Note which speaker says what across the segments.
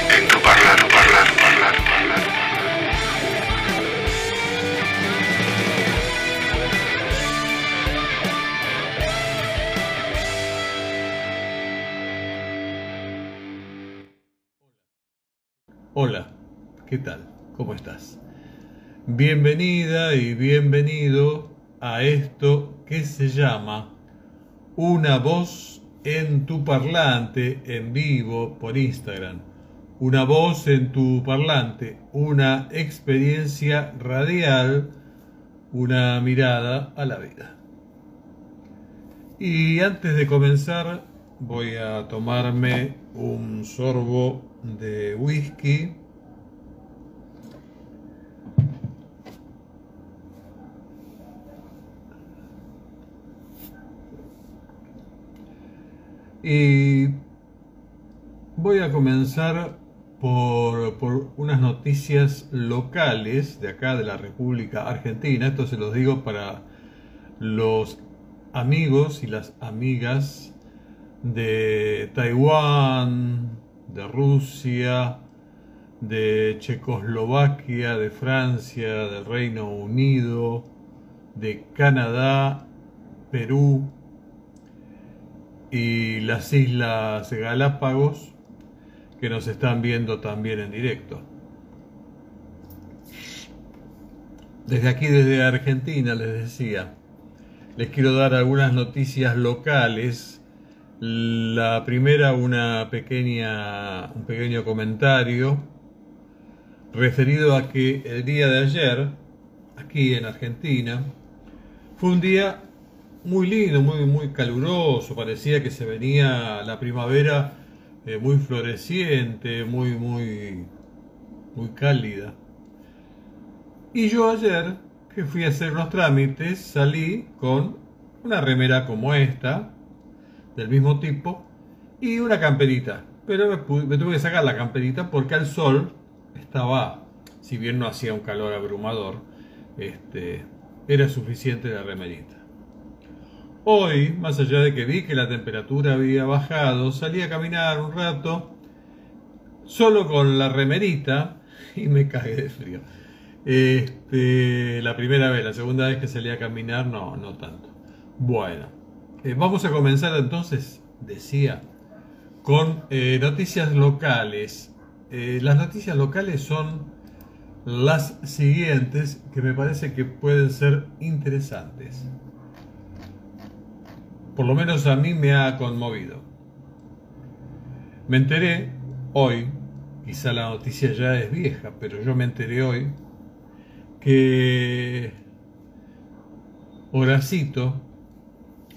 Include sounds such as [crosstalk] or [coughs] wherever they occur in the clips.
Speaker 1: en tu parlando.
Speaker 2: Hola, ¿qué tal? ¿Cómo estás? Bienvenida y bienvenido a esto que se llama Una voz en tu parlante en vivo por Instagram. Una voz en tu parlante, una experiencia radial, una mirada a la vida. Y antes de comenzar voy a tomarme un sorbo de whisky. Y voy a comenzar por, unas noticias locales de acá de la República Argentina. Esto se los digo para los amigos y las amigas de Taiwán, de Rusia, de Checoslovaquia, de Francia, del Reino Unido, de Canadá, Perú y las Islas Galápagos que nos están viendo también en directo. Desde aquí, desde Argentina, les decía, les quiero dar algunas noticias locales. La primera, una pequeña, un pequeño comentario referido a que el día de ayer, aquí en Argentina, fue un día muy lindo, muy, muy caluroso, parecía que se venía la primavera eh, muy floreciente, muy, muy, muy cálida. Y yo ayer, que fui a hacer los trámites, salí con una remera como esta, del mismo tipo, y una camperita. Pero me, pude, me tuve que sacar la camperita porque al sol estaba, si bien no hacía un calor abrumador, este, era suficiente la remerita. Hoy, más allá de que vi que la temperatura había bajado, salí a caminar un rato solo con la remerita [laughs] y me cagué de frío. Este, la primera vez, la segunda vez que salí a caminar, no, no tanto. Bueno, eh, vamos a comenzar entonces, decía, con eh, noticias locales. Eh, las noticias locales son las siguientes que me parece que pueden ser interesantes por lo menos a mí me ha conmovido. Me enteré hoy, quizá la noticia ya es vieja, pero yo me enteré hoy, que Horacito,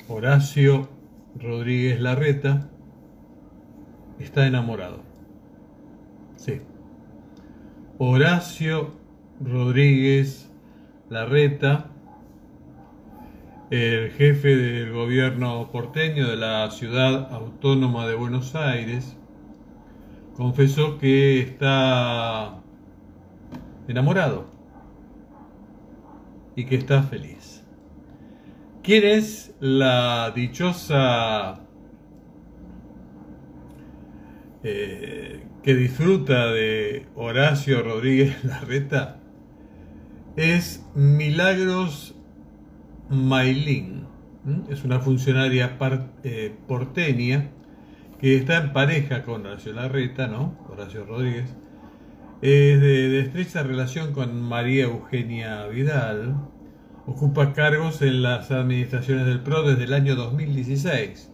Speaker 2: Horacio Rodríguez Larreta, está enamorado. Sí. Horacio Rodríguez Larreta el jefe del gobierno porteño de la ciudad autónoma de Buenos Aires, confesó que está enamorado y que está feliz. ¿Quién es la dichosa eh, que disfruta de Horacio Rodríguez Larreta? Es Milagros Maylin. Es una funcionaria eh, porteña que está en pareja con Horacio Larreta, ¿no? Horacio Rodríguez. Es de, estrecha relación con María Eugenia Vidal. Ocupa cargos en las administraciones del PRO desde el año 2016.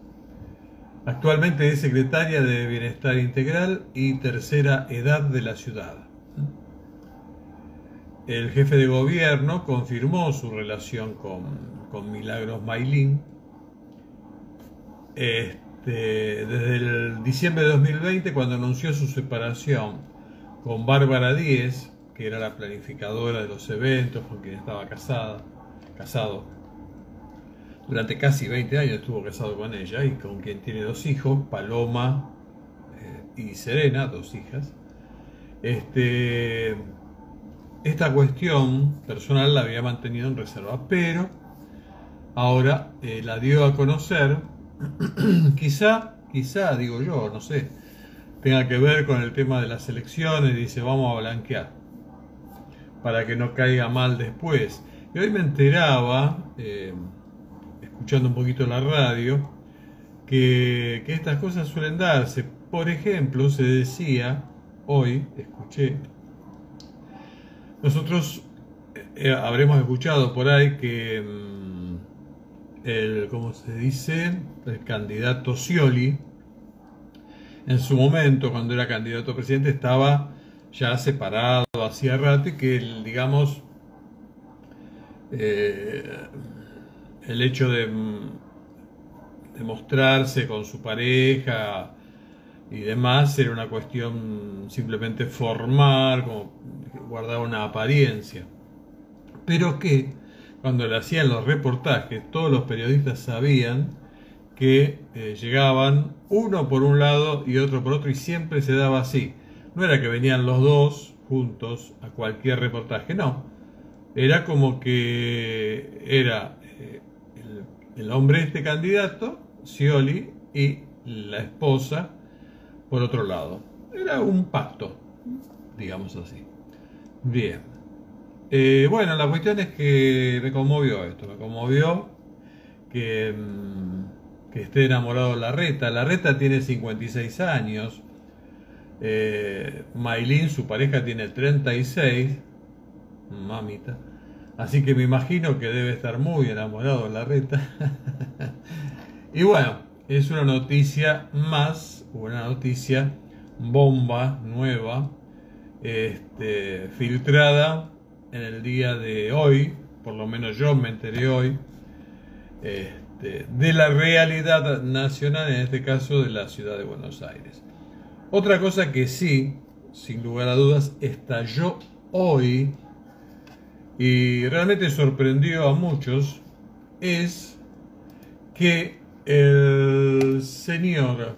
Speaker 2: Actualmente es secretaria de Bienestar Integral y Tercera Edad de la ciudad. El jefe de gobierno confirmó su relación con, Milagros Mailín. Este, desde el diciembre de 2020, cuando anunció su separación con Bárbara Díez, que era la planificadora de los eventos, con quien estaba casada, casado. Durante casi 20 años estuvo casado con ella y con quien tiene dos hijos, Paloma eh, y Serena, dos hijas. Este, esta cuestión personal la había mantenido en reserva, pero ahora eh, la dio a conocer, [clears throat] quizá, quizá, digo yo, no sé, tenga que ver con el tema de las elecciones, dice vamos a blanquear, para que no caiga mal después. Y hoy me enteraba, eh, escuchando un poquito la radio, que, que estas cosas suelen darse. Por ejemplo, se decía, hoy escuché, nosotros eh, habremos escuchado por ahí que mm, el, ¿cómo se dice? El candidato Scioli, en su momento, cuando era candidato a presidente, estaba ya separado hacía rato y que, digamos, eh, el hecho mm, de mostrarse con su pareja y demás era una cuestión simplemente formal, como guardaba una apariencia pero que cuando le hacían los reportajes todos los periodistas sabían que eh, llegaban uno por un lado y otro por otro y siempre se daba así. No era que venían los dos juntos a cualquier reportaje, no. Era como que era eh, el, el, hombre este candidato, Scioli, y la esposa por otro lado. Era un pacto, digamos así. Bien. Eh, bueno, la cuestión es que me conmovió esto, me conmovió que, mm, esté enamorado de la reta. La reta tiene 56 años, eh, Maylin, su pareja, tiene 36, mamita. Así que me imagino que debe estar muy enamorado la reta. [laughs] y bueno, es una noticia más, una noticia bomba, nueva, este, filtrada en el día de hoy, por lo menos yo me enteré hoy, este, de la realidad nacional, en este caso de la ciudad de Buenos Aires. Otra cosa que sí, sin lugar a dudas, estalló hoy y realmente sorprendió a muchos, es que el señor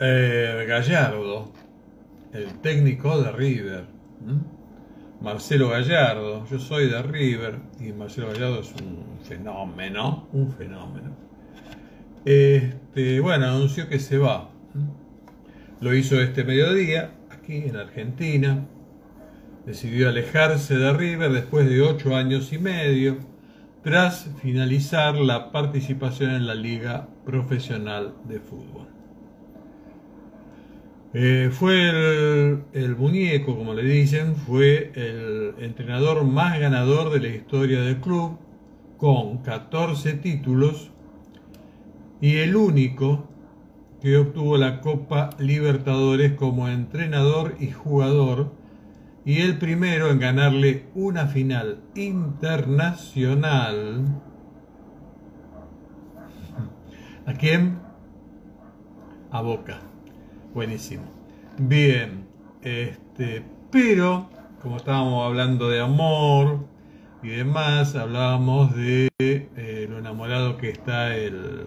Speaker 2: eh, Gallardo, el técnico de River. Marcelo Gallardo, yo soy de River y Marcelo Gallardo es un fenómeno, un fenómeno. Este, bueno, anunció que se va. Lo hizo este mediodía, aquí en Argentina. Decidió alejarse de River después de ocho años y medio, tras finalizar la participación en la Liga Profesional de Fútbol. Eh, fue el, muñeco, como le dicen, fue el entrenador más ganador de la historia del club, con 14 títulos, y el único que obtuvo la Copa Libertadores como entrenador y jugador, y el primero en ganarle una final internacional. ¿A quién? A Boca. Buenísimo. Bien, este, pero como estábamos hablando de amor y demás, hablábamos de eh, lo enamorado que está el,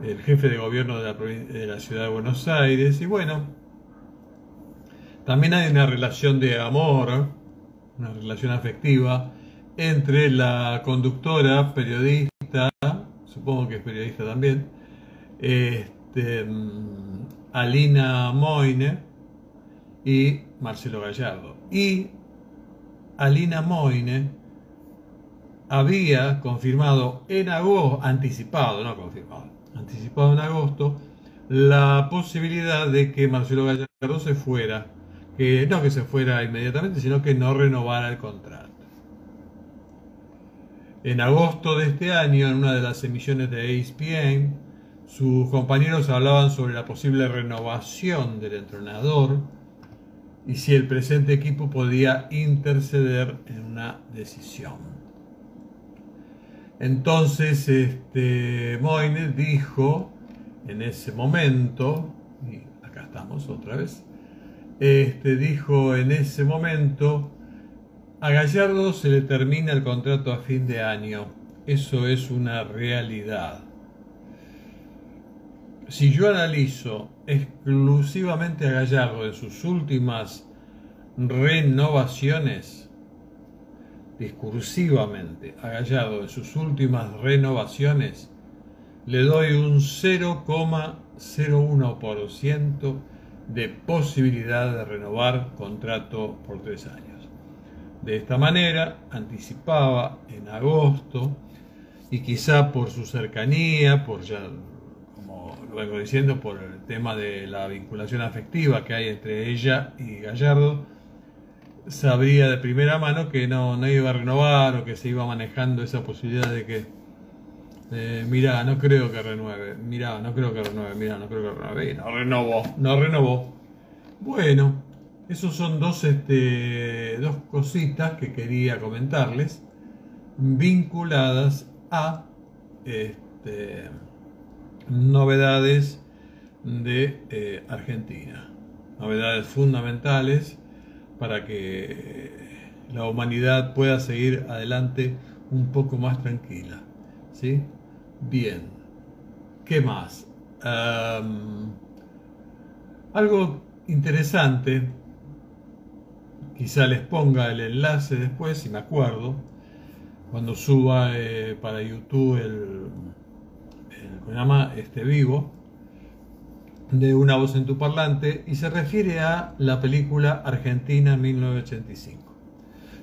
Speaker 2: el jefe de gobierno de la, de la ciudad de Buenos Aires. Y bueno, también hay una relación de amor, una relación afectiva entre la conductora, periodista, supongo que es periodista también, este, mm, Alina Moine y Marcelo Gallardo. Y Alina Moine había confirmado en agosto, anticipado, no confirmado, anticipado en agosto, la posibilidad de que Marcelo Gallardo se fuera, que no que se fuera inmediatamente, sino que no renovara el contrato. En agosto de este año, en una de las emisiones de ESPN, sus compañeros hablaban sobre la posible renovación del entrenador y si el presente equipo podía interceder en una decisión. Entonces, este, Moine dijo en ese momento, y acá estamos otra vez, este, dijo en ese momento, a Gallardo se le termina el contrato a fin de año. Eso es una realidad. Si yo analizo exclusivamente a Gallardo en sus últimas renovaciones, discursivamente a Gallardo en sus últimas renovaciones, le doy un 0,01% de posibilidad de renovar contrato por tres años. De esta manera, anticipaba en agosto, y quizá por su cercanía, por ya, como lo vengo diciendo, por el tema de la vinculación afectiva que hay entre ella y Gallardo, sabría de primera mano que no, no iba a renovar o que se iba manejando esa posibilidad de que, eh, mirá, no creo que renueve, mirá, no creo que renueve, mirá, no creo que renueve, no renovó, no renovó. Bueno, esos son dos, este, dos cositas que quería comentarles vinculadas a este, novedades de eh, Argentina, novedades fundamentales para que la humanidad pueda seguir adelante un poco más tranquila. ¿sí? Bien, ¿qué más? algo interesante, quizá les ponga el enlace después, si me acuerdo, cuando suba eh, para YouTube el, el programa este vivo de Una voz en tu parlante y se refiere a la película Argentina 1985.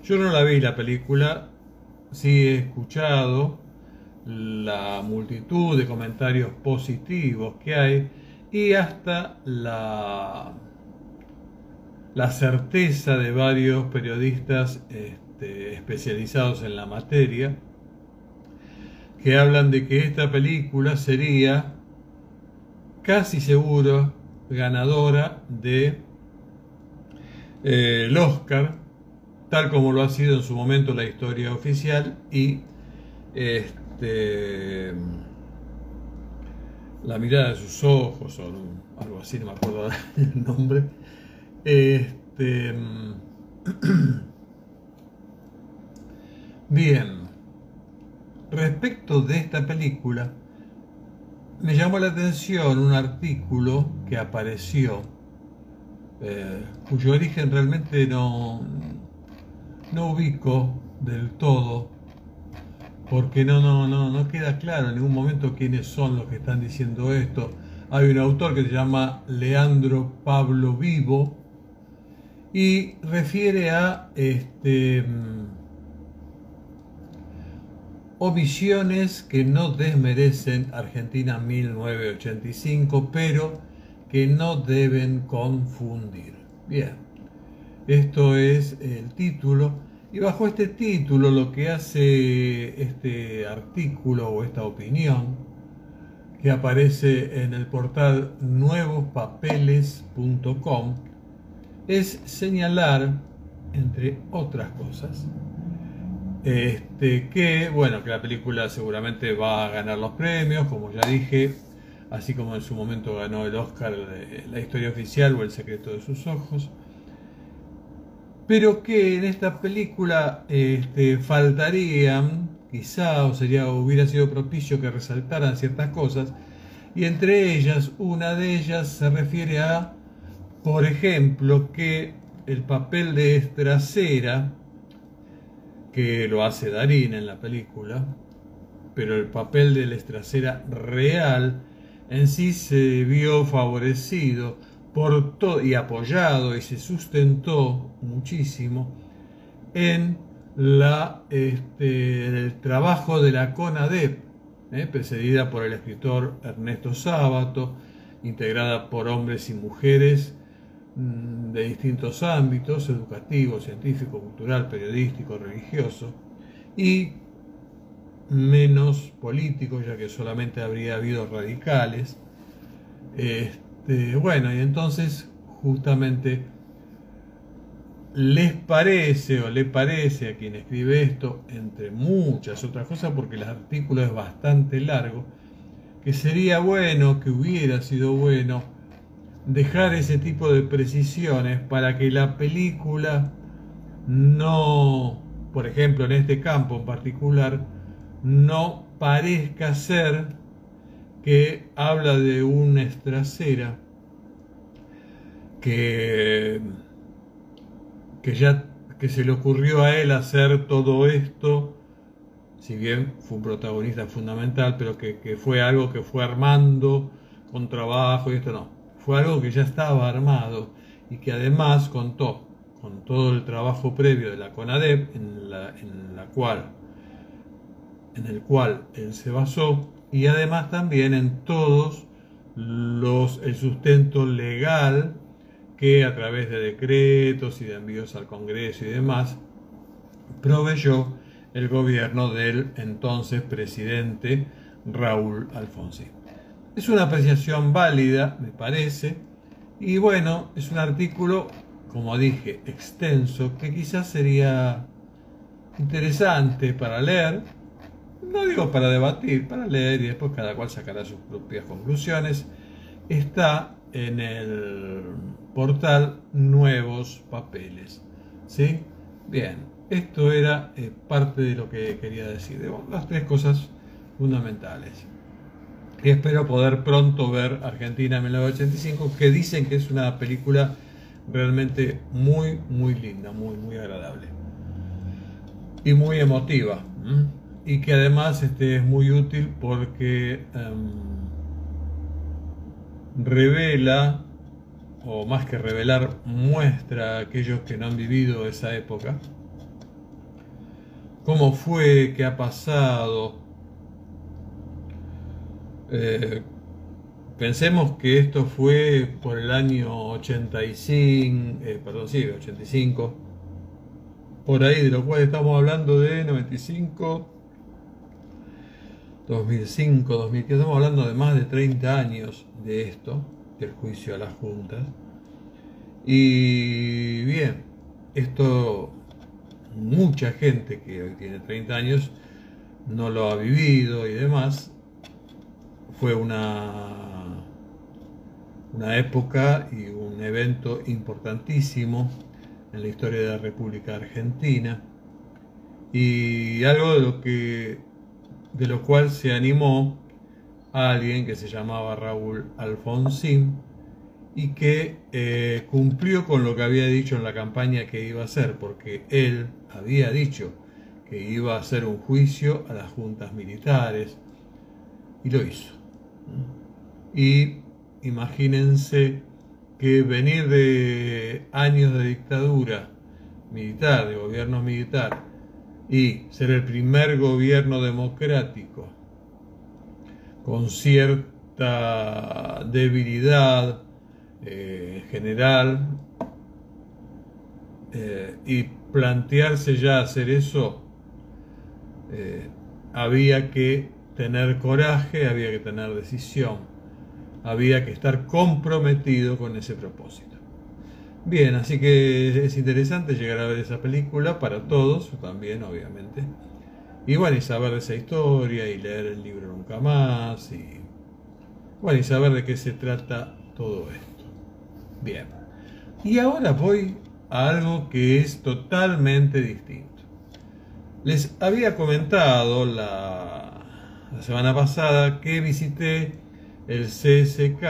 Speaker 2: Yo no la vi la película, sí he escuchado la multitud de comentarios positivos que hay y hasta la, la certeza de varios periodistas este, especializados en la materia que hablan de que esta película sería casi seguro ganadora de eh, el Oscar, tal como lo ha sido en su momento la historia oficial y este, la mirada de sus ojos o algo así, no me acuerdo [laughs] el nombre. Este, [clears throat] bien, respecto de esta película, me llamó la atención un artículo que apareció, eh, cuyo origen realmente no, no ubico del todo, porque no, no, no, no queda claro en ningún momento quiénes son los que están diciendo esto. Hay un autor que se llama Leandro Pablo Vivo y refiere a este omisiones que no desmerecen Argentina 1985, pero que no deben confundir. Bien, esto es el título y bajo este título lo que hace este artículo o esta opinión que aparece en el portal nuevospapeles.com es señalar, entre otras cosas, este, que, bueno, que la película seguramente va a ganar los premios, como ya dije, así como en su momento ganó el Oscar La historia oficial o El secreto de sus ojos. Pero que en esta película este, faltarían, quizá, o sería, hubiera sido propicio que resaltaran ciertas cosas, y entre ellas, una de ellas se refiere a, por ejemplo, que el papel de Estracera, que lo hace Darín en la película, pero el papel de la estracera real en sí se vio favorecido y apoyado y se sustentó muchísimo en la, este, el trabajo de la CONADEP, eh, precedida por el escritor Ernesto Sábato, integrada por hombres y mujeres Mm, de distintos ámbitos, educativo, científico, cultural, periodístico, religioso, y menos políticos, ya que solamente habría habido radicales. Este, bueno, y entonces justamente les parece o le parece a quien escribe esto, entre muchas otras cosas, porque el artículo es bastante largo, que sería bueno, que hubiera sido bueno, dejar ese tipo de precisiones para que la película no, por ejemplo, en este campo en particular, no parezca ser que habla de una estracera que, que ya que se le ocurrió a él hacer todo esto si bien fue un protagonista fundamental, pero que, que fue algo que fue armando con trabajo y esto no. Fue algo que ya estaba armado y que además contó con todo el trabajo previo de la CONADEP en la, en la cual en el cual él se basó y además también en todos los el sustento legal que a través de decretos y de envíos al Congreso y demás proveyó el gobierno del entonces presidente Raúl Alfonsín. Es una apreciación válida, me parece, y bueno, es un artículo como dije, extenso, que quizás sería interesante para leer, no digo para debatir, para leer y después cada cual sacará sus propias conclusiones, está en el portal Nuevos Papeles. ¿Sí? Bien, esto era eh, parte de lo que quería decir, las tres cosas fundamentales. Y espero poder pronto ver Argentina 1985, que dicen que es una película realmente muy, muy linda, muy, muy agradable. Y muy emotiva. Y que además este, es muy útil porque em, revela, o más que revelar, muestra a aquellos que no han vivido esa época, cómo fue, qué ha pasado, eh, Pensemos que esto fue por el año 85, eh, perdón, sí, 85, por ahí, de lo cual estamos hablando de 95, 2005, 2015, estamos hablando de más de 30 años de esto, del juicio a las juntas. Y bien, esto mucha gente que hoy tiene 30 años no lo ha vivido y demás. Fue una una época y un evento importantísimo en la historia de la República Argentina y algo de lo que de lo cual se animó a alguien que se llamaba Raúl Alfonsín y que eh, cumplió con lo que había dicho en la campaña que iba a hacer, porque él había dicho que iba a hacer un juicio a las juntas militares y lo hizo. Y imagínense que venir de años de dictadura militar, de gobierno militar, y ser el primer gobierno democrático con cierta debilidad eh, general eh, y plantearse ya hacer eso, eh, había que tener coraje, había que tener decisión había que estar comprometido con ese propósito. Bien, así que es interesante llegar a ver esa película para todos, también obviamente. Y bueno, y saber de esa historia y leer el libro nunca más y bueno, y saber de qué se trata todo esto. Bien. Y ahora voy a algo que es totalmente distinto. Les había comentado la, la semana pasada que visité el CSK.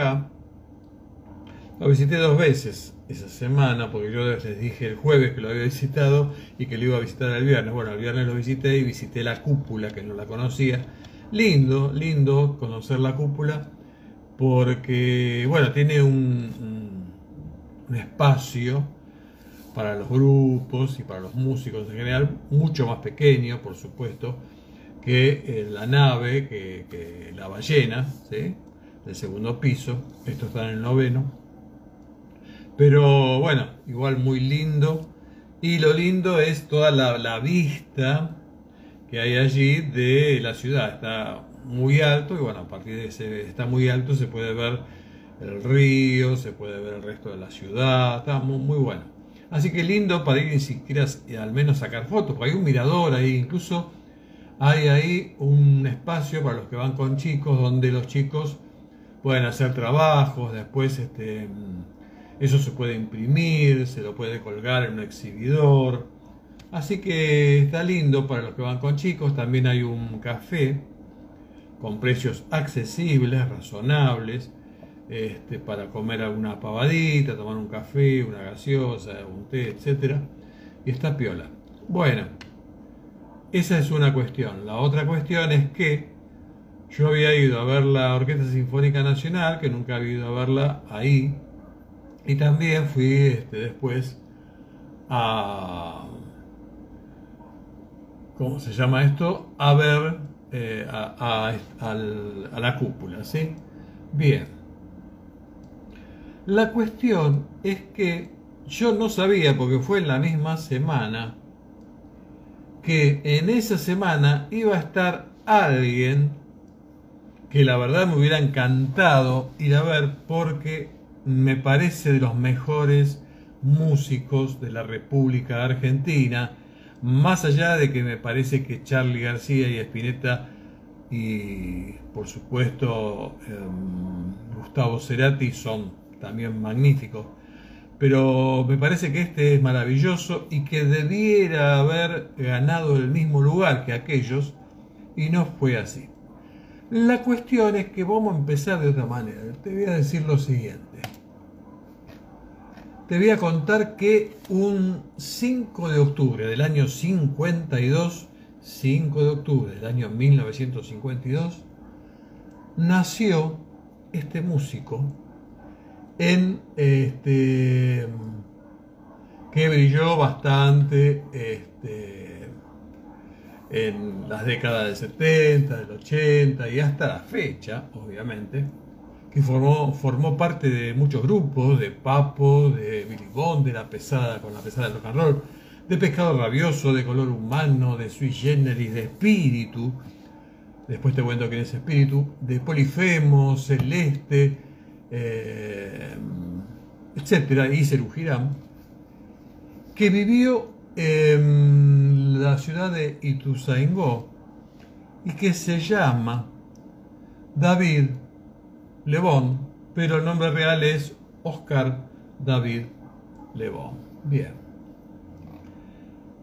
Speaker 2: Lo visité dos veces esa semana, porque yo les dije el jueves que lo había visitado y que lo iba a visitar el viernes. Bueno, el viernes lo visité y visité la cúpula, que no la conocía. Lindo, lindo conocer la cúpula, porque, bueno, tiene un, espacio para los grupos y para los músicos en general, mucho más pequeño, por supuesto, que eh, la nave, que, que la ballena, ¿sí? del segundo piso. Esto está en el noveno. Pero bueno, igual muy lindo. Y lo lindo es toda la, vista que hay allí de la ciudad. Está muy alto y bueno, a partir de ese está muy alto se puede ver el río, se puede ver el resto de la ciudad. Está muy, bueno. Así que lindo para ir ni siquiera al menos sacar fotos, porque hay un mirador ahí, incluso hay ahí un espacio para los que van con chicos, donde los chicos pueden hacer trabajos, después este, eso se puede imprimir, se lo puede colgar en un exhibidor. Así que está lindo para los que van con chicos. También hay un café con precios accesibles, razonables, este, para comer alguna pavadita, tomar un café, una gaseosa, un té, etc. Y está piola. Bueno, esa es una cuestión. La otra cuestión es que yo había ido a ver la Orquesta Sinfónica Nacional, que nunca había ido a verla ahí, y también fui este, después a... ¿Cómo se llama esto? A ver eh, a, a la cúpula, ¿sí? Bien. La cuestión es que yo no sabía, porque fue en la misma semana, que en esa semana iba a estar alguien que la verdad me hubiera encantado ir a ver porque me parece de los mejores músicos de la República Argentina, más allá de que me parece que Charlie García y Spinetta y por supuesto em, Gustavo Cerati son también magníficos, pero me parece que este es maravilloso y que debiera haber ganado el mismo lugar que aquellos y no fue así. La cuestión es que vamos a empezar de otra manera. Te voy a decir lo siguiente. Te voy a contar que un 5 de octubre del año 52, 5 de octubre del año 1952, nació este músico en este que brilló bastante este, en las décadas del 70, del 80 y hasta la fecha, obviamente, que formó, formó parte de muchos grupos, de Papo, de Billy Bond, de La Pesada, con La Pesada del Rock and Roll, de Pescado Rabioso, de Color Humano, de Sui Generis, de Espíritu, después te cuento quién es Espíritu, de Polifemo, Celeste, eh, etcétera, y Cerujirán, que vivió en la ciudad de Ituzaingó y que se llama David Lebón, pero el nombre real es Oscar David Lebón. Bien.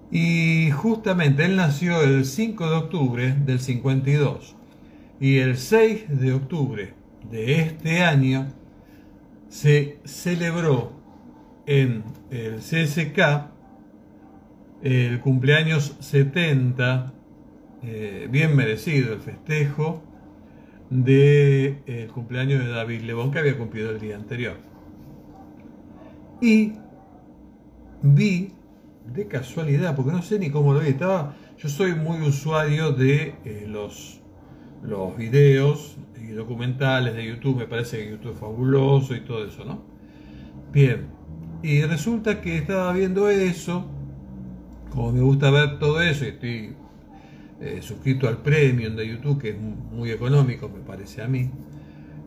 Speaker 2: Y justamente él nació el 5 de octubre del 52 y el 6 de octubre de este año se celebró en el CSK el cumpleaños 70, eh, bien merecido el festejo, del de, el cumpleaños de David Lebón que había cumplido el día anterior. Y vi de casualidad, porque no sé ni cómo lo vi, estaba, yo soy muy usuario de eh, los, los videos y documentales de YouTube, me parece que YouTube es fabuloso y todo eso, ¿no? Bien, y resulta que estaba viendo eso como me gusta ver todo eso y estoy eh, suscrito al premium de YouTube, que es muy económico, me parece a mí.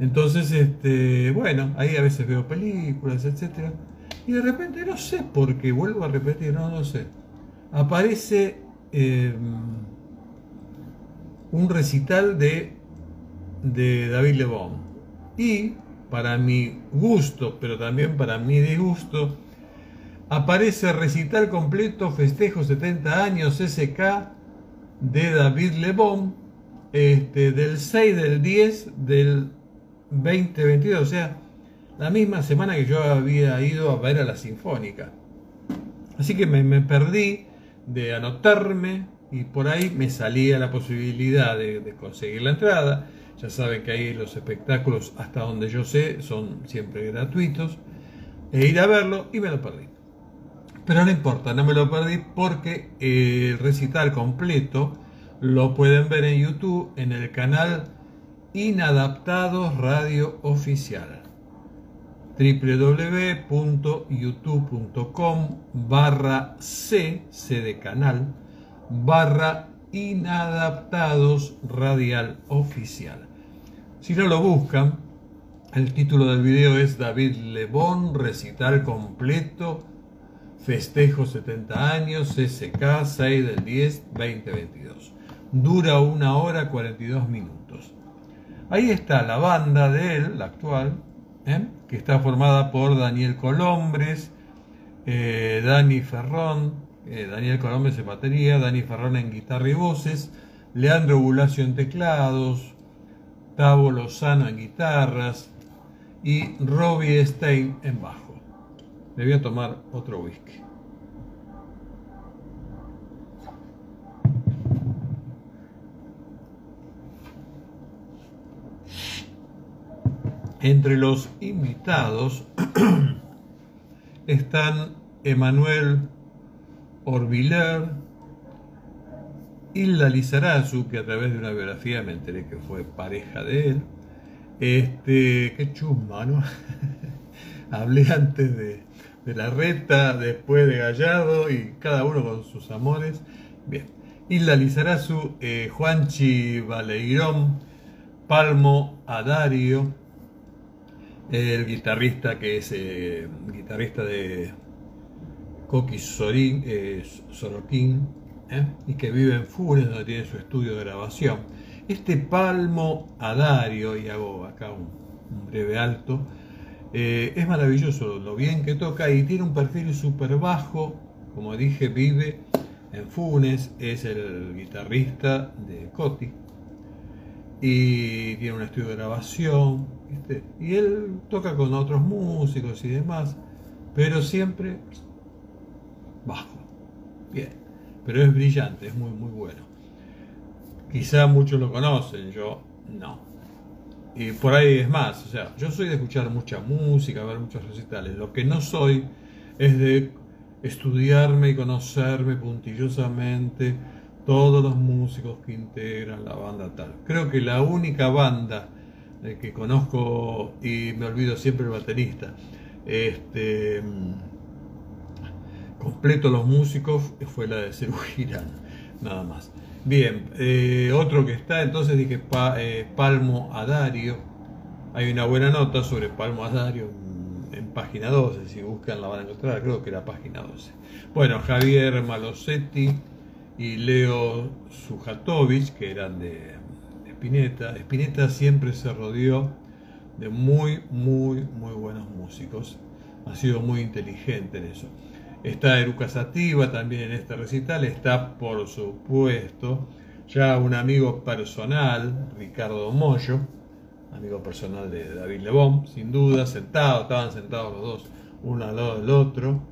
Speaker 2: Entonces, este, bueno, ahí a veces veo películas, etcétera. Y de repente, no sé por qué, vuelvo a repetir, no, no sé. Aparece em, un recital de, de David Lebón. Y, para mi gusto, pero también para mi disgusto, aparece recital completo, festejo 70 años, SK de David Lebón, este, del 6 del 10 del 2022, o sea, la misma semana que yo había ido a ver a la Sinfónica. Así que me, perdí de anotarme y por ahí me salía la posibilidad de, de conseguir la entrada. Ya saben que ahí los espectáculos, hasta donde yo sé, son siempre gratuitos. E ir a verlo y me lo perdí. Pero no importa, no me lo perdí porque el recital completo lo pueden ver en YouTube en el canal Inadaptados Radio Oficial www.youtube.com barra C, C de canal, barra Inadaptados Radial Oficial. Si no lo buscan, el título del video es David Lebón, recital completo Festejo 70 años, SK 6 del 10 2022. Dura una hora 42 minutos. Ahí está la banda de él, la actual, ¿eh? que está formada por Daniel Colombres, eh, Dani Ferrón, eh, Daniel Colombres en batería, Dani Ferrón en guitarra y voces, Leandro Bulacio en teclados, Tavo Lozano en guitarras y Robbie Stein en bajo. Me voy a tomar otro whisky. Entre los invitados [clears throat] están Emanuel Orbiler, Hilda Lizarazu, que a través de una biografía me enteré que fue pareja de él. Este, qué chusma, ¿no? [laughs] Hablé antes de, de la reta, después de Gallardo y cada uno con sus amores. Bien. Hilda Lizarazu, eh, Juanchi Baleirón, Palmo Adario, el guitarrista que es eh, guitarrista de Coqui Sorín, eh, Soroquín, eh, y que vive en Funes, donde tiene su estudio de grabación. Este Palmo Adario, y hago acá un breve alto, eh, es maravilloso lo bien que toca y tiene un perfil súper bajo, como dije, vive en Funes, es el guitarrista de Coti y tiene un estudio de grabación, y él toca con otros músicos y demás, pero siempre bajo. Bien, pero es brillante, es muy, muy bueno. Quizá muchos lo conocen, yo no. Y por ahí es más, o sea, yo soy de escuchar mucha música, ver muchos recitales. Lo que no soy es de estudiarme y conocerme puntillosamente todos los músicos que integran la banda tal. Creo que la única banda eh, que conozco y me olvido siempre el baterista, este completo los músicos fue la de Cerú nada más. Bien, eh, otro que está, entonces dije pa, eh, Palmo Adario. Hay una buena nota sobre Palmo Adario en, en página 12, si buscan la van a encontrar, creo que era página 12. Bueno, Javier Malosetti y Leo Sujatovich, que eran de Spinetta. Spinetta siempre se rodeó de muy, muy, muy buenos músicos. Ha sido muy inteligente en eso. Está Eruca Sativa también en este recital. Está, por supuesto, ya un amigo personal, Ricardo Moyo, amigo personal de David Lebón, sin duda, sentado, estaban sentados los dos, uno al lado del otro.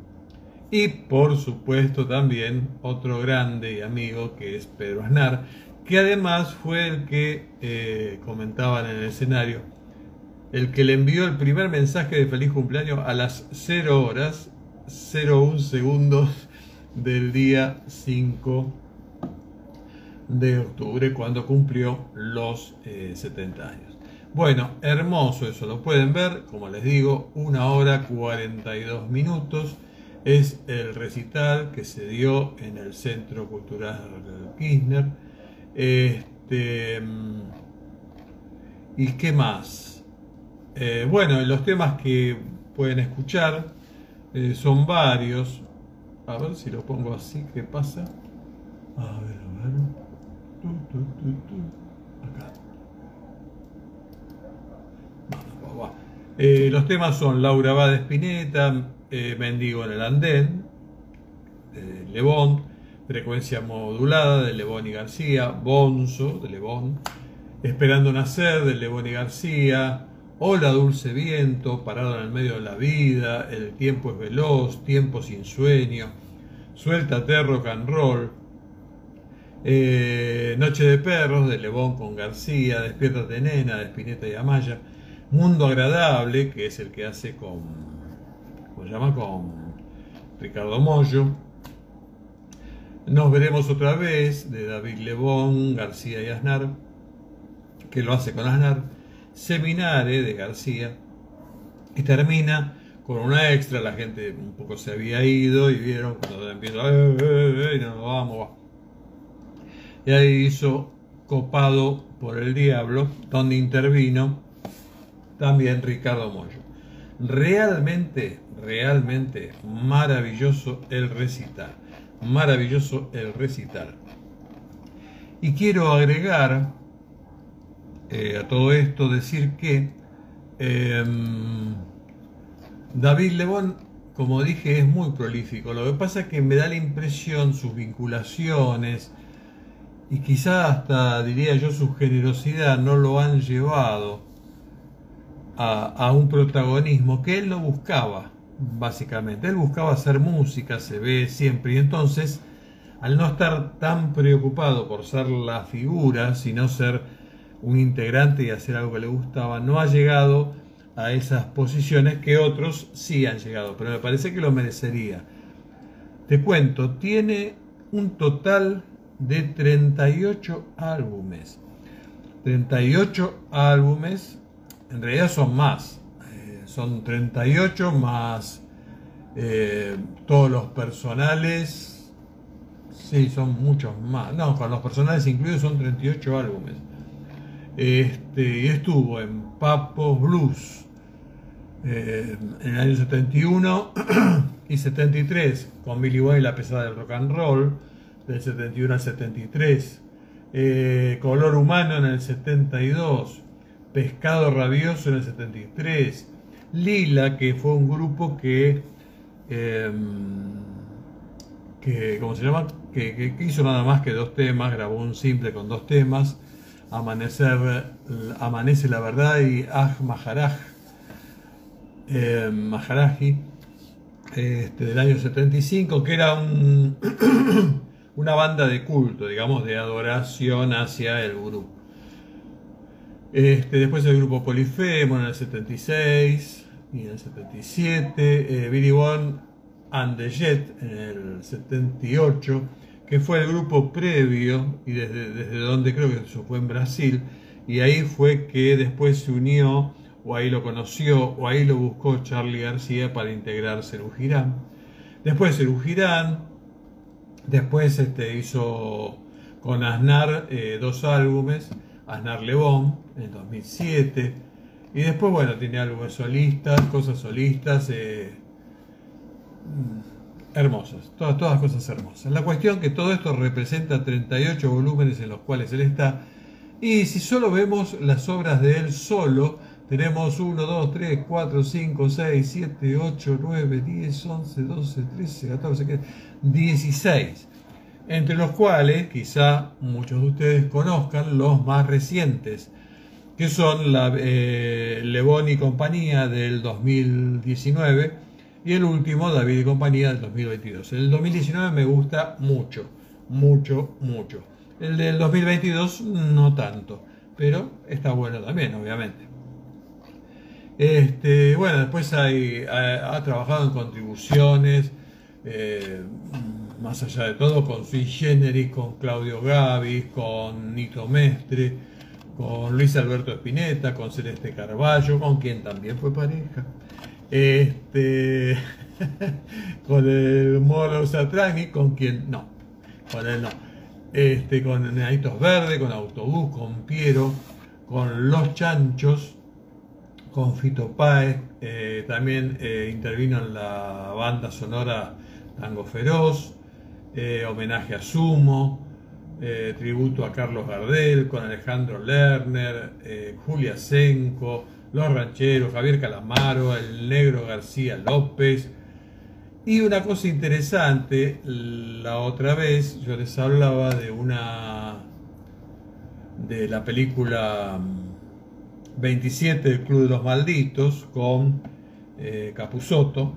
Speaker 2: Y por supuesto también otro grande amigo que es Pedro Aznar, que además fue el que eh, comentaban en el escenario, el que le envió el primer mensaje de feliz cumpleaños a las 0 horas 0,1 segundos del día 5 de octubre cuando cumplió los 70 eh, años. Bueno, hermoso eso, lo pueden ver, como les digo, una hora 42 minutos. Es el recital que se dio en el Centro Cultural Kirchner. Este, ¿Y qué más? Eh, bueno, los temas que pueden escuchar eh, son varios. A ver si lo pongo así, ¿qué pasa? A ver, a ver. Acá. Va, va. Eh, los temas son Laura Bada Espineta, eh, Mendigo en el Andén, de Lebón, Frecuencia Modulada de Lebón y García, Bonzo de Lebón, Esperando Nacer de Lebón y García, Hola dulce viento, parado en el medio de la vida, el tiempo es veloz, tiempo sin sueño, suéltate rock and roll, eh, Noche de perros de Lebón con García, Despiértate nena de Spinetta y Amaya, Mundo agradable, que es el que hace con, ¿cómo se llama? Con Ricardo Mollo, Nos veremos otra vez de David Lebón, García y Aznar, que lo hace con Aznar, Seminare de García y termina con una extra, la gente un poco se había ido y vieron cuando empieza, eh, eh, eh. Y ahí hizo Copado por el Diablo, donde intervino también Ricardo Mollo. Realmente, realmente maravilloso el recital. Maravilloso el recital. Y quiero agregar eh, a todo esto decir que eh, David Lebón, como dije, es muy prolífico. Lo que pasa es que me da la impresión sus vinculaciones y quizá hasta diría yo su generosidad no lo han llevado a, a un protagonismo que él no buscaba, básicamente. Él buscaba hacer música, se ve siempre, y entonces, al no estar tan preocupado por ser la figura, sino ser un integrante y hacer algo que le gustaba, no ha llegado a esas posiciones que otros sí han llegado, pero me parece que lo merecería. Te cuento, tiene un total de 38 álbumes. 38 álbumes, en realidad son más, eh, son 38 más eh, todos los personales, sí, son muchos más, no, con los personales incluidos son 38 álbumes. Este, estuvo en Papos Blues en el año 71 y 73 [clears throat] con Billy Boy La pesada del rock and roll del 71 al 73 eh, Color humano en el 72 Pescado rabioso en el 73 Lila que fue un grupo que em, que ¿cómo se llama? Que, hizo nada más que dos temas grabó un simple con dos temas Amanecer Amanece la verdad y Ah Maharaj eh, este, del año 75, que era un, [coughs] una banda de culto, digamos, de adoración hacia el gurú. Este, después el grupo Polifemo en el 76 y en el 77, eh, Billy One and the Jet en el 78, que fue el grupo previo y desde, desde donde creo que eso fue en Brasil, y ahí fue que después se unió o ahí lo conoció, o ahí lo buscó Charlie García para integrar Cerú Girán. Después Cerú Girán, después este, hizo con Aznar eh, dos álbumes, Aznar Lebón en 2007, y después, bueno, tiene álbumes solistas, cosas solistas, eh, hermosas, todas, todas cosas hermosas. La cuestión que todo esto representa 38 volúmenes en los cuales él está, y si solo vemos las obras de él solo, tenemos 1, 2, 3, 4, 5, 6, 7, 8, 9, 10, 11, 12, 13, 14, 16. Entre los cuales quizá muchos de ustedes conozcan los más recientes, que son la eh, y compañía del 2019 y el último David y compañía del 2022. El 2019 me gusta mucho, mucho, mucho. El del 2022 no tanto, pero está bueno también, obviamente. Este, bueno, después hay, ha, trabajado en contribuciones, eh, más allá de todo, con Sui Generis, con Claudio Gavis, con Nito Mestre, con Luis Alberto Espineta, con Celeste Carballo, con quien también fue pareja. Este, [laughs] con el Moro Satrani, con quien no, con él no. Este, con Nenitos Verde, con Autobús, con Piero, con Los Chanchos, con Fito Páez, eh, también eh, intervino en la banda sonora Tango Feroz, eh, homenaje a Sumo, tributo a Carlos Gardel, con Alejandro Lerner, Julia Senco, Los Rancheros, Javier Calamaro, el negro García López. Y una cosa interesante, la otra vez yo les hablaba de una de la película 27 del Club de los Malditos con eh, Capusotto,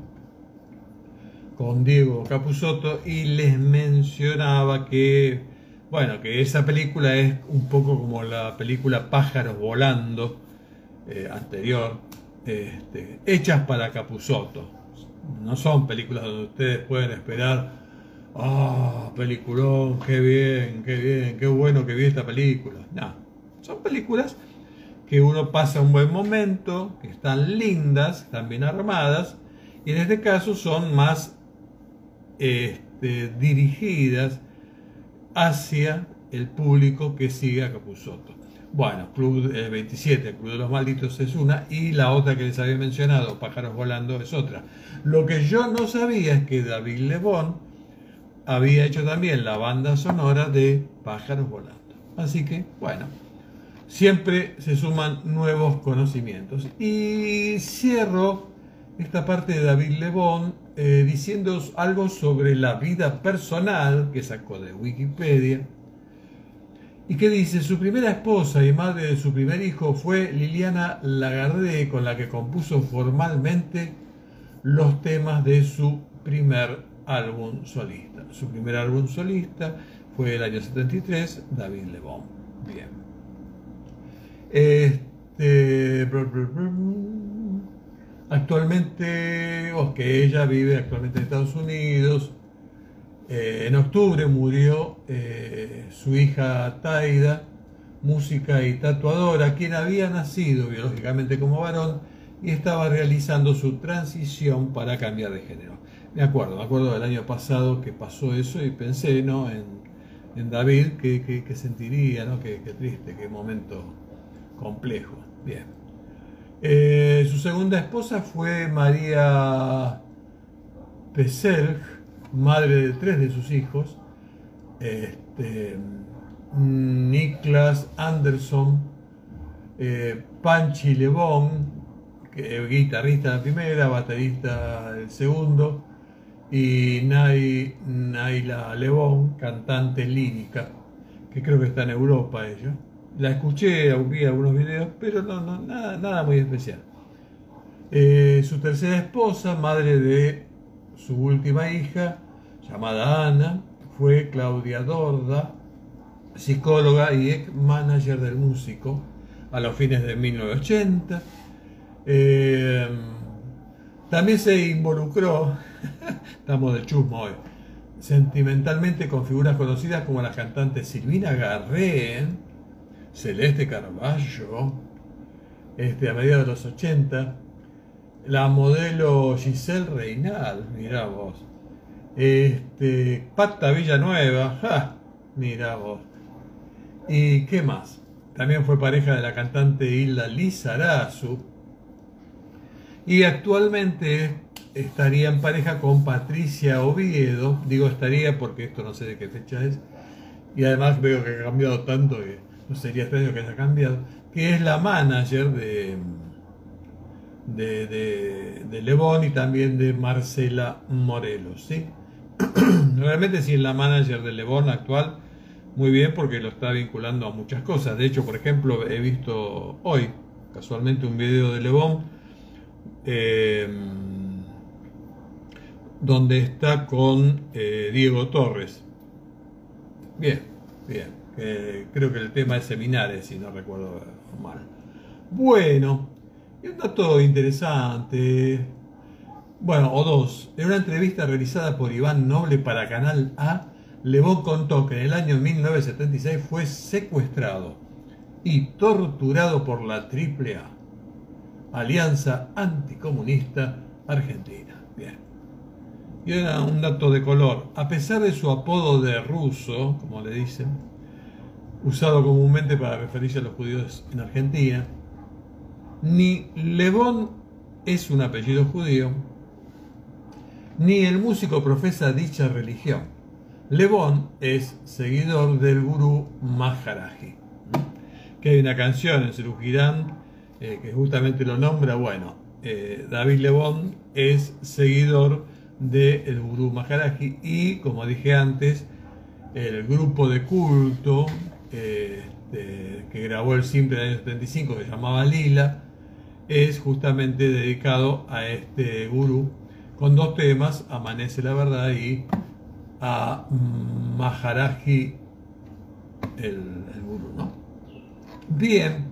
Speaker 2: con Diego Capusotto, y les mencionaba que, bueno, que esa película es un poco como la película Pájaros Volando eh, anterior, este, hechas para Capusotto. No son películas donde ustedes pueden esperar, ah, peliculón, qué bien, qué bien, qué bueno que vi esta película. No, son películas que uno pasa un buen momento, que están lindas, están bien armadas, y en este caso son más este, dirigidas hacia el público que sigue a Capusotto. Bueno, Club 27, el Club de los Malditos es una, y la otra que les había mencionado, Pájaros Volando, es otra. Lo que yo no sabía es que David Lebón había hecho también la banda sonora de Pájaros Volando. Así que, bueno, siempre se suman nuevos conocimientos. Y cierro esta parte de David Lebón eh, diciendo algo sobre la vida personal que sacó de Wikipedia y que dice su primera esposa y madre de su primer hijo fue Liliana Lagardé con la que compuso formalmente los temas de su primer álbum solista. Su primer álbum solista fue el año 73, David Lebón. Bien. Este. Actualmente, o que ella vive actualmente en Estados Unidos. Eh, en octubre murió eh, su hija Taida, música y tatuadora, quien había nacido biológicamente como varón y estaba realizando su transición para cambiar de género. Me acuerdo, me acuerdo del año pasado que pasó eso y pensé ¿no? en, David, qué, sentiría, ¿no? Qué, triste, qué momento complejo. Bien. Eh, su segunda esposa fue María Peserg, madre de tres de sus hijos. Este, Niklas Anderson, eh, Panchi Lebón, guitarrista la primera, baterista el segundo, y Nay, Naila Lebón, cantante lírica, que creo que está en Europa ella. La escuché, vi algunos videos, pero no, no nada, nada muy especial. Eh, su tercera esposa, madre de su última hija, llamada Ana, fue Claudia Dorda, psicóloga y ex manager del músico a los fines de 1980. Eh, también se involucró, [laughs] estamos de chusmo hoy, sentimentalmente con figuras conocidas como la cantante Silvina Garré, Celeste Carballo, este, a mediados de los 80, la modelo Giselle Reinal, mira vos, este, Pata Villanueva, ja, mira vos, y qué más, también fue pareja de la cantante Hilda Lizarazu, y actualmente estaría en pareja con Patricia Oviedo, digo estaría porque esto no sé de qué fecha es, y además veo que ha cambiado tanto que no sería extraño que haya cambiado, que es la manager de, de, de, y también de Marcela Morelos. ¿sí? [clears throat] Realmente sí es la manager de Lebón actual, muy bien porque lo está vinculando a muchas cosas. De hecho, por ejemplo, he visto hoy, casualmente, un video de Lebón em, donde está con eh, Diego Torres. Bien, bien creo que el tema es seminares, si no recuerdo mal. Bueno, y un dato interesante, bueno, o dos. En una entrevista realizada por Iván Noble para Canal A, Lebón contó que en el año 1976 fue secuestrado y torturado por la AAA, Alianza Anticomunista Argentina. Bien. Y era un dato de color. A pesar de su apodo de ruso, como le dicen, usado comúnmente para referirse a los judíos en Argentina, ni Lebón es un apellido judío, ni el músico profesa dicha religión. Lebón es seguidor del gurú Maharaji, que hay una canción en Serugirán eh, que justamente lo nombra, bueno, eh, David Lebón es seguidor del gurú Maharaji y, como dije antes, el grupo de culto este, que grabó el simple en el año 75 que se llamaba Lila, es justamente dedicado a este gurú con dos temas, Amanece la Verdad y a Maharaji el, el gurú. ¿no? Bien,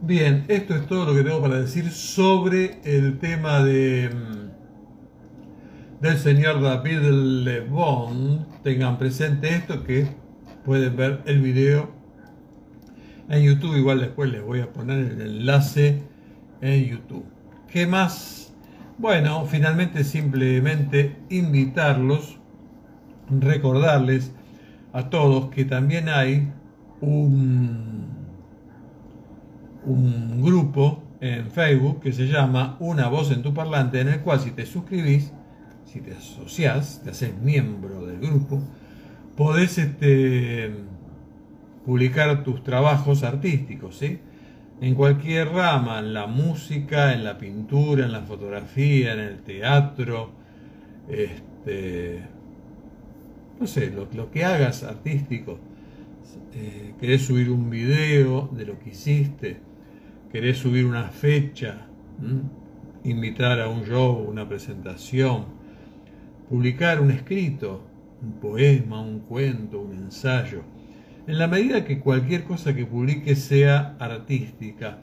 Speaker 2: bien, esto es todo lo que tengo para decir sobre el tema de mm, del señor David Le Bon. Tengan presente esto que pueden ver el video en YouTube. Igual después les voy a poner el enlace en YouTube. ¿Qué más? Bueno, finalmente simplemente invitarlos, recordarles a todos que también hay un, un grupo en Facebook que se llama Una voz en tu parlante, en el cual si te suscribís, si te asociás, te haces miembro del grupo, podés este, publicar tus trabajos artísticos, ¿sí? En cualquier rama, en la música, en la pintura, en la fotografía, en el teatro, este, no sé, lo, que hagas artístico. Eh, querés subir un video de lo que hiciste, querés subir una fecha, invitar a un show, una presentación, publicar un escrito, un poema, un cuento, un ensayo, en la medida que cualquier cosa que publique sea artística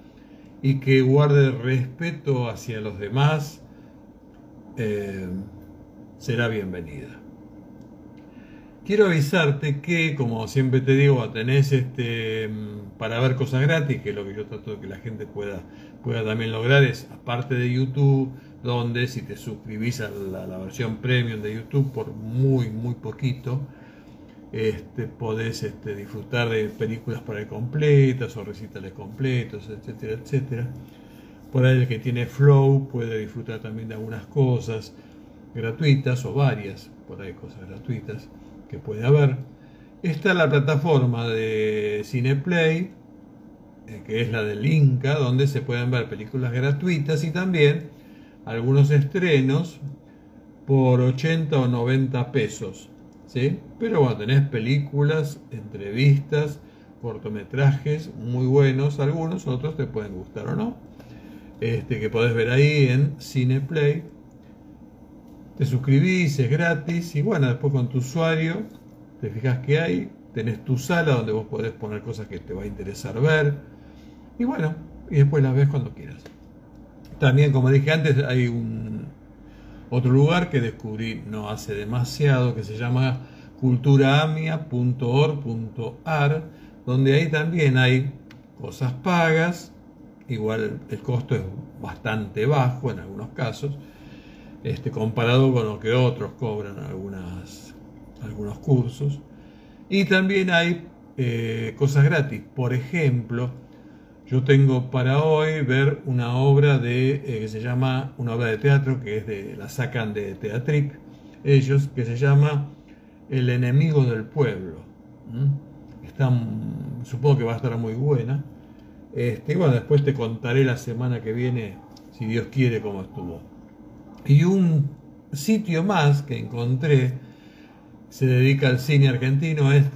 Speaker 2: y que guarde respeto hacia los demás, eh, será bienvenida. Quiero avisarte que, como siempre te digo, tenés este para ver cosas gratis, que es lo que yo trato de que la gente pueda, pueda también lograr, es aparte de YouTube, donde si te suscribís a la, versión premium de YouTube por muy, muy poquito, este, podés este, disfrutar de películas por ahí completas o recitales completos, etcétera, etcétera. Por ahí el que tiene Flow puede disfrutar también de algunas cosas gratuitas o varias, por ahí cosas gratuitas que puede haber. Está la plataforma de Cineplay, eh, que es la del Inca, donde se pueden ver películas gratuitas y también algunos estrenos por 80 o 90 pesos. ¿Sí? Pero bueno, tenés películas, entrevistas, cortometrajes muy buenos, algunos, otros te pueden gustar o no. Este, que podés ver ahí en Cineplay te suscribís, es gratis y bueno, después con tu usuario te fijas que hay, tenés tu sala donde vos podés poner cosas que te va a interesar ver y bueno, y después las ves cuando quieras. También, como dije antes, hay un otro lugar que descubrí no hace demasiado que se llama culturaamia.org.ar, donde ahí también hay cosas pagas, igual el costo es bastante bajo en algunos casos, este, comparado con lo que otros cobran algunos cursos. Y también hay eh, cosas gratis. Por ejemplo, yo tengo para hoy ver una obra de eh, que se llama una obra de teatro que es de la sacan de Teatric ellos que se llama El enemigo del pueblo. Está, supongo que va a estar muy buena. Este, bueno, después te contaré la semana que viene, si Dios quiere, cómo estuvo. Y un sitio más que encontré se dedica al cine argentino es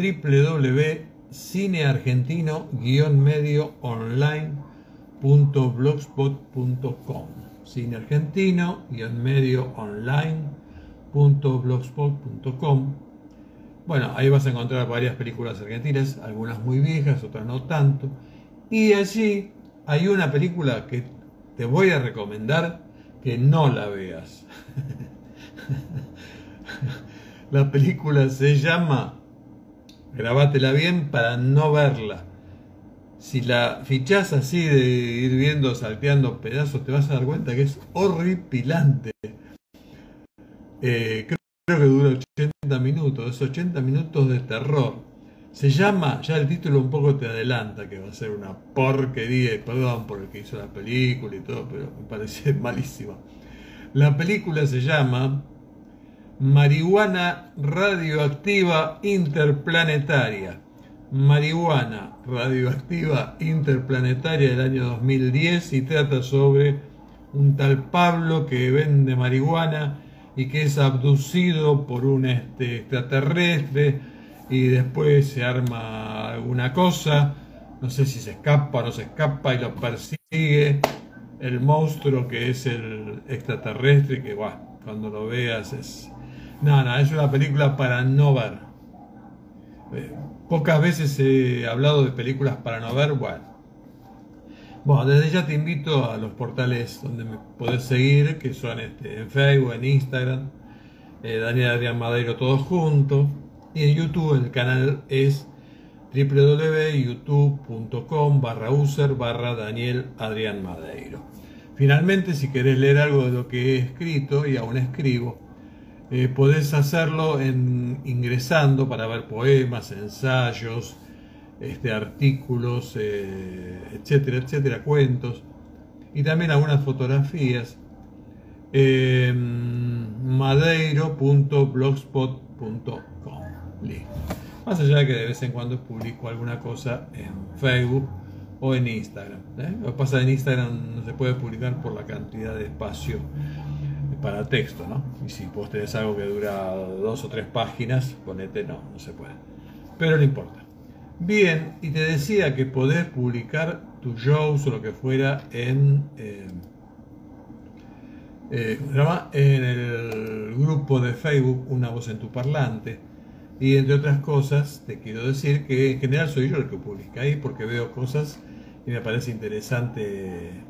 Speaker 2: www.cineargentino-medio-online.blogspot.com Cine argentino-medio-online.blogspot.com Bueno, ahí vas a encontrar varias películas argentinas, algunas muy viejas, otras no tanto. Y allí hay una película que te voy a recomendar que no la veas. [laughs] la película se llama, grabátela bien para no verla. Si la fichás así de ir viendo, salteando pedazos, te vas a dar cuenta que es horripilante. Eh, creo que dura 80 minutos, es 80 minutos de terror. Se llama, ya el título un poco te adelanta que va a ser una porquería, perdón por el que hizo la película y todo, pero me parece [laughs] malísima. La película se llama Marihuana Radioactiva Interplanetaria. Marihuana Radioactiva Interplanetaria del año 2010 y trata sobre un tal Pablo que vende marihuana y que es abducido por un este, extraterrestre y después se arma alguna cosa, no sé si se escapa o no se escapa y lo persigue el monstruo que es el extraterrestre, que cuando lo veas es... No, no, es una película para no ver. Eh, pocas veces he hablado de películas para no ver, bueno. Bueno, desde ya te invito a los portales donde me podés seguir, que son este, en Facebook, en Instagram, eh, Daniel Adrián Madeiro, todos juntos. Y en YouTube el canal es www.youtube.com barra user barra Daniel Adrián Madeiro. Finalmente, si querés leer algo de lo que he escrito y aún escribo, eh, podés hacerlo ingresando para ver poemas, ensayos, este, artículos, eh, etcétera, etcétera, cuentos y también algunas fotografías. madeiro.blogspot.com más allá de que de vez en cuando publico alguna cosa en Facebook o en Instagram. ¿eh? Lo que pasa en Instagram no se puede publicar por la cantidad de espacio para texto, ¿no? Y si vos tenés algo que dura dos o tres páginas, ponete no, no se puede. Pero no importa. Bien, y te decía que podés publicar tus shows o lo que fuera en, eh, eh, en el grupo de Facebook Una voz en tu parlante y entre otras cosas, te quiero decir que en general soy yo el que publica ahí porque veo cosas y me parece interesante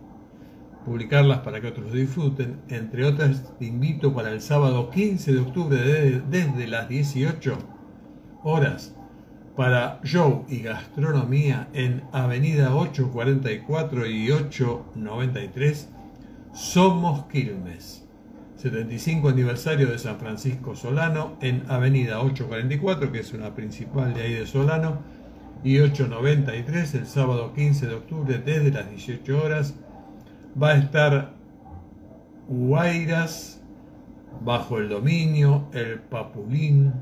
Speaker 2: publicarlas para que otros disfruten. Entre otras, te invito para el sábado 15 de octubre desde, las 18 horas para show y gastronomía en Avenida 844 y 893 Somos Quilmes. 75 aniversario de San Francisco Solano en Avenida 844, que es una principal de ahí de Solano, y 893 el sábado 15 de octubre desde las 18 horas. Va a estar Guairas bajo el dominio, el Papulín,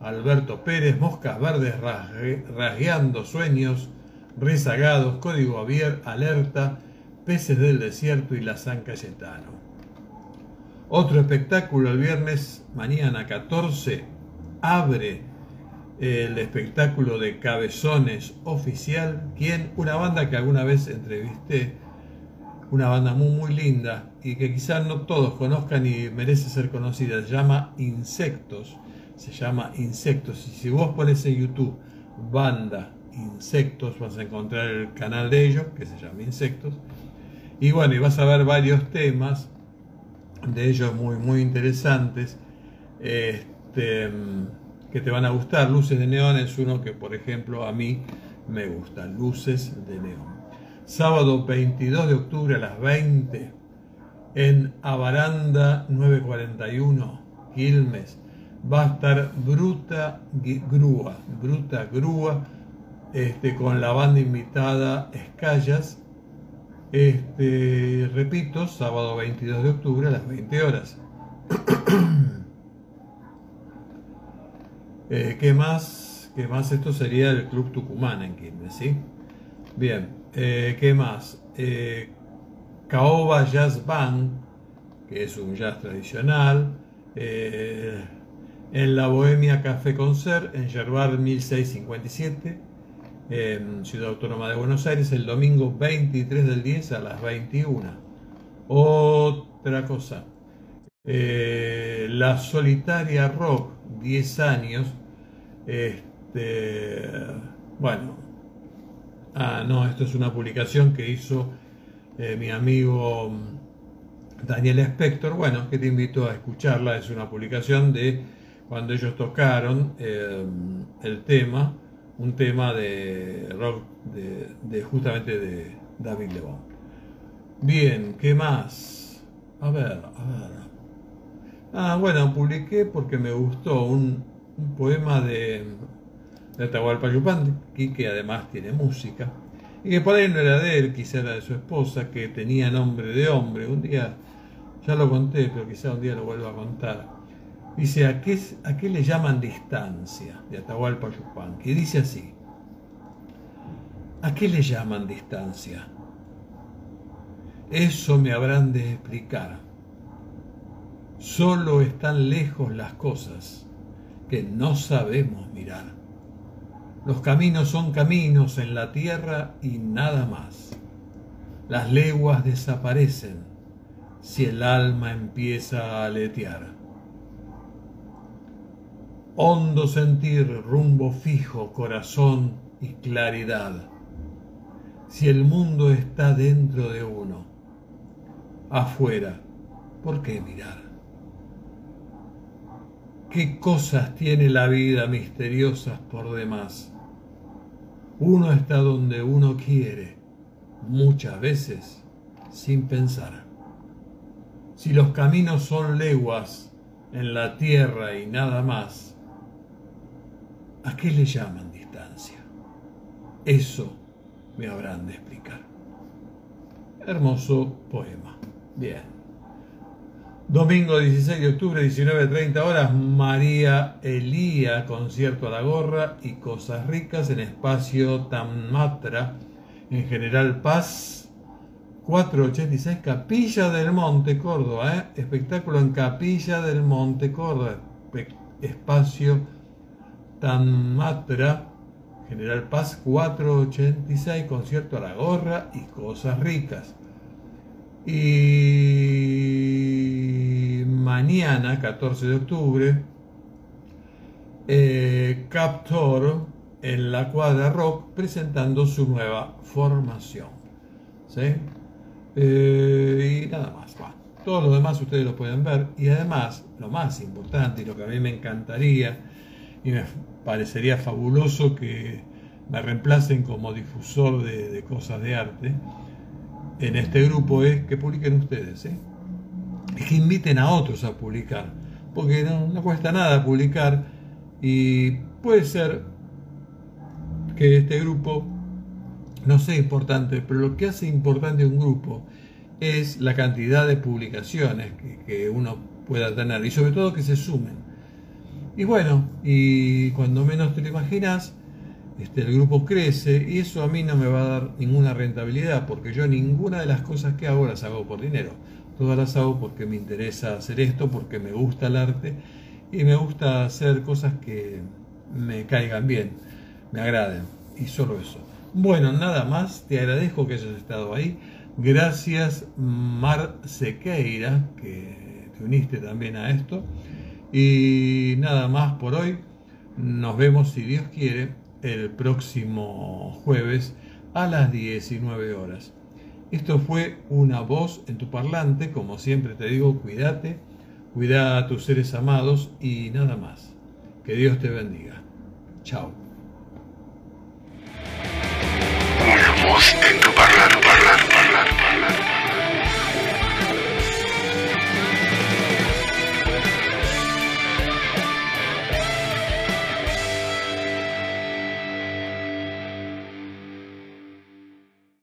Speaker 2: Alberto Pérez, Moscas Verdes rasgueando sueños, rezagados, Código Avier, Alerta, Peces del Desierto y la San Cayetano. Otro espectáculo el viernes, mañana 14, abre el espectáculo de Cabezones Oficial, quien una banda que alguna vez entrevisté, una banda muy muy linda y que quizás no todos conozcan y merece ser conocida, se llama Insectos se llama Insectos. Y si vos pones en YouTube banda Insectos, vas a encontrar el canal de ellos, que se llama Insectos. Y bueno, y vas a ver varios temas de ellos muy, muy interesantes este, que te van a gustar. Luces de neón es uno que, por ejemplo, a mí me gusta. Luces de neón. Sábado 22 de octubre a las 20 en Abaranda 941, Quilmes va a estar Bruta Grúa, Bruta Grúa, este, con la banda invitada Escallas. Este, repito, sábado 22 de octubre a las 20 horas. [coughs] Eh, ¿Qué más? ¿Qué más? Esto sería el Club Tucumán en Quilmes, ¿sí? Bien, eh, ¿qué más? Eh, Caoba Jazz Band, que es un jazz tradicional. Eh, en la Bohemia Café Concert, en Yerbar 1657, en Ciudad Autónoma de Buenos Aires, el domingo 23 del 10 a las 21. Otra cosa, eh, La Solitaria Rock, 10 años, este, bueno, ah, no, esto es una publicación que hizo eh, mi amigo Daniel Spector, bueno, que te invito a escucharla, es una publicación de cuando ellos tocaron eh, el tema, un tema de rock de, justamente de David Lebón. Bien, ¿qué más? A ver, a ver. Ah, bueno, publiqué porque me gustó un, poema de, de Atahualpa que además tiene música, y que por ahí no era de él, quizá era de su esposa, que tenía nombre de hombre. Un día, ya lo conté, pero quizá un día lo vuelva a contar Dice, ¿a qué, ¿a qué le llaman distancia? De Atahualpa Yupanqui. Dice así, ¿a qué le llaman distancia? Eso me habrán de explicar. Solo están lejos las cosas que no sabemos mirar. Los caminos son caminos en la tierra y nada más. Las leguas desaparecen si el alma empieza a aletear hondo sentir, rumbo fijo, corazón y claridad. Si el mundo está dentro de uno, afuera, ¿por qué mirar? ¿Qué cosas tiene la vida misteriosas por demás? Uno está donde uno quiere, muchas veces sin pensar. Si los caminos son leguas en la tierra y nada más, ¿A qué le llaman distancia? Eso me habrán de explicar. Hermoso poema. Bien. Domingo 16 de octubre, 19.30 horas, María Elía, concierto a la gorra y cosas ricas en espacio Tamatra, en General Paz, 486, Capilla del Monte, Córdoba, ¿eh? espectáculo en Capilla del Monte, Córdoba, espacio Matra, General Paz 486, concierto a la gorra y cosas ricas. Y mañana, 14 de octubre, eh, Captor en la cuadra rock presentando su nueva formación. ¿Sí? Eh, y nada más. todo lo demás ustedes lo pueden ver. Y además, lo más importante y lo que a mí me encantaría y me parecería fabuloso que me reemplacen como difusor de, cosas de arte en este grupo es que publiquen ustedes. ¿eh? Es que inviten a otros a publicar. Porque no, cuesta nada publicar y puede ser que este grupo no sea importante, pero lo que hace importante un grupo es la cantidad de publicaciones que, uno pueda tener y sobre todo que se sumen. Y bueno, y cuando menos te lo imaginas, este, el grupo crece y eso a mí no me va a dar ninguna rentabilidad porque yo ninguna de las cosas que hago las hago por dinero. Todas las hago porque me interesa hacer esto, porque me gusta el arte y me gusta hacer cosas que me caigan bien, me agraden y solo eso. Bueno, nada más, te agradezco que hayas estado ahí. Gracias Mar Sequeira, que te uniste también a esto. Y nada más por hoy. Nos vemos, si Dios quiere, el próximo jueves a las 19 horas. Esto fue una voz en tu parlante. Como siempre te digo, cuídate, cuida a tus seres amados y nada más. Que Dios te bendiga. Chao.